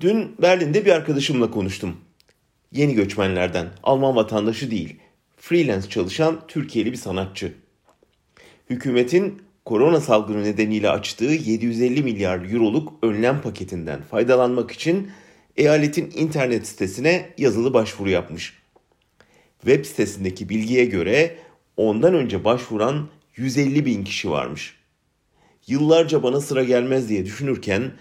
Dün Berlin'de bir arkadaşımla konuştum. Yeni göçmenlerden, Alman vatandaşı değil, freelance çalışan Türkiye'li bir sanatçı. Hükümetin korona salgını nedeniyle açtığı 750 milyar euroluk önlem paketinden faydalanmak için eyaletin internet sitesine yazılı başvuru yapmış. Web sitesindeki bilgiye göre ondan önce başvuran 150 bin kişi varmış. Yıllarca bana sıra gelmez diye düşünürken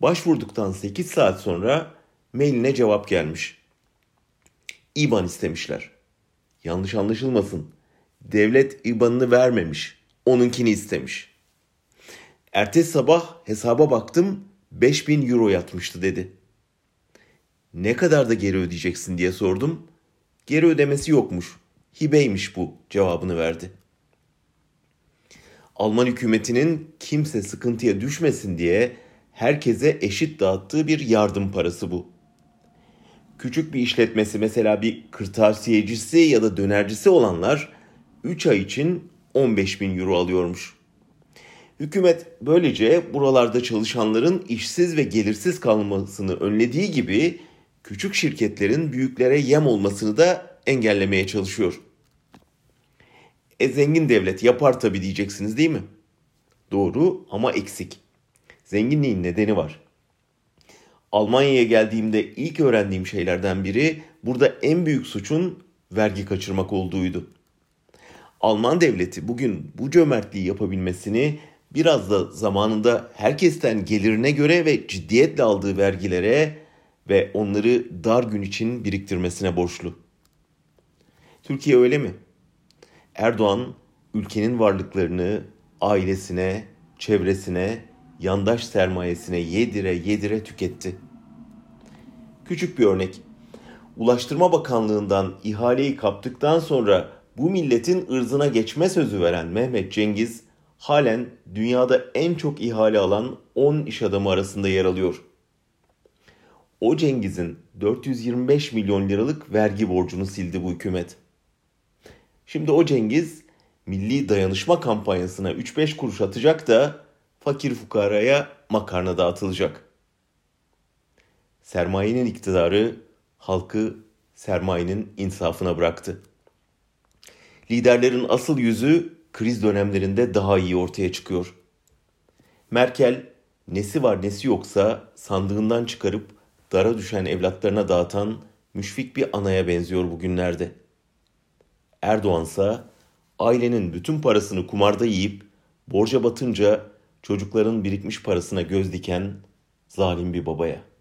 başvurduktan 8 saat sonra mailine cevap gelmiş. IBAN istemişler. Yanlış anlaşılmasın. Devlet IBAN'ını vermemiş. Onunkini istemiş. Ertesi sabah hesaba baktım 5000 euro yatmıştı dedi. Ne kadar da geri ödeyeceksin diye sordum. Geri ödemesi yokmuş. Hibeymiş bu cevabını verdi. Alman hükümetinin kimse sıkıntıya düşmesin diye herkese eşit dağıttığı bir yardım parası bu. Küçük bir işletmesi mesela bir kırtasiyecisi ya da dönercisi olanlar 3 ay için 15 bin euro alıyormuş. Hükümet böylece buralarda çalışanların işsiz ve gelirsiz kalmasını önlediği gibi küçük şirketlerin büyüklere yem olmasını da engellemeye çalışıyor. E zengin devlet yapar tabii diyeceksiniz değil mi? Doğru ama eksik. Zenginliğin nedeni var. Almanya'ya geldiğimde ilk öğrendiğim şeylerden biri burada en büyük suçun vergi kaçırmak olduğuydu. Alman devleti bugün bu cömertliği yapabilmesini biraz da zamanında herkesten gelirine göre ve ciddiyetle aldığı vergilere ve onları dar gün için biriktirmesine borçlu. Türkiye öyle mi? Erdoğan ülkenin varlıklarını ailesine, çevresine, yandaş sermayesine yedire yedire tüketti. Küçük bir örnek. Ulaştırma Bakanlığı'ndan ihaleyi kaptıktan sonra bu milletin ırzına geçme sözü veren Mehmet Cengiz halen dünyada en çok ihale alan 10 iş adamı arasında yer alıyor. O Cengiz'in 425 milyon liralık vergi borcunu sildi bu hükümet. Şimdi o Cengiz milli dayanışma kampanyasına 3-5 kuruş atacak da fakir fukaraya makarna dağıtılacak. Sermayenin iktidarı halkı sermayenin insafına bıraktı. Liderlerin asıl yüzü kriz dönemlerinde daha iyi ortaya çıkıyor. Merkel nesi var nesi yoksa sandığından çıkarıp dara düşen evlatlarına dağıtan müşfik bir anaya benziyor bugünlerde. Erdoğan ise ailenin bütün parasını kumarda yiyip borca batınca çocukların birikmiş parasına göz diken zalim bir babaya.''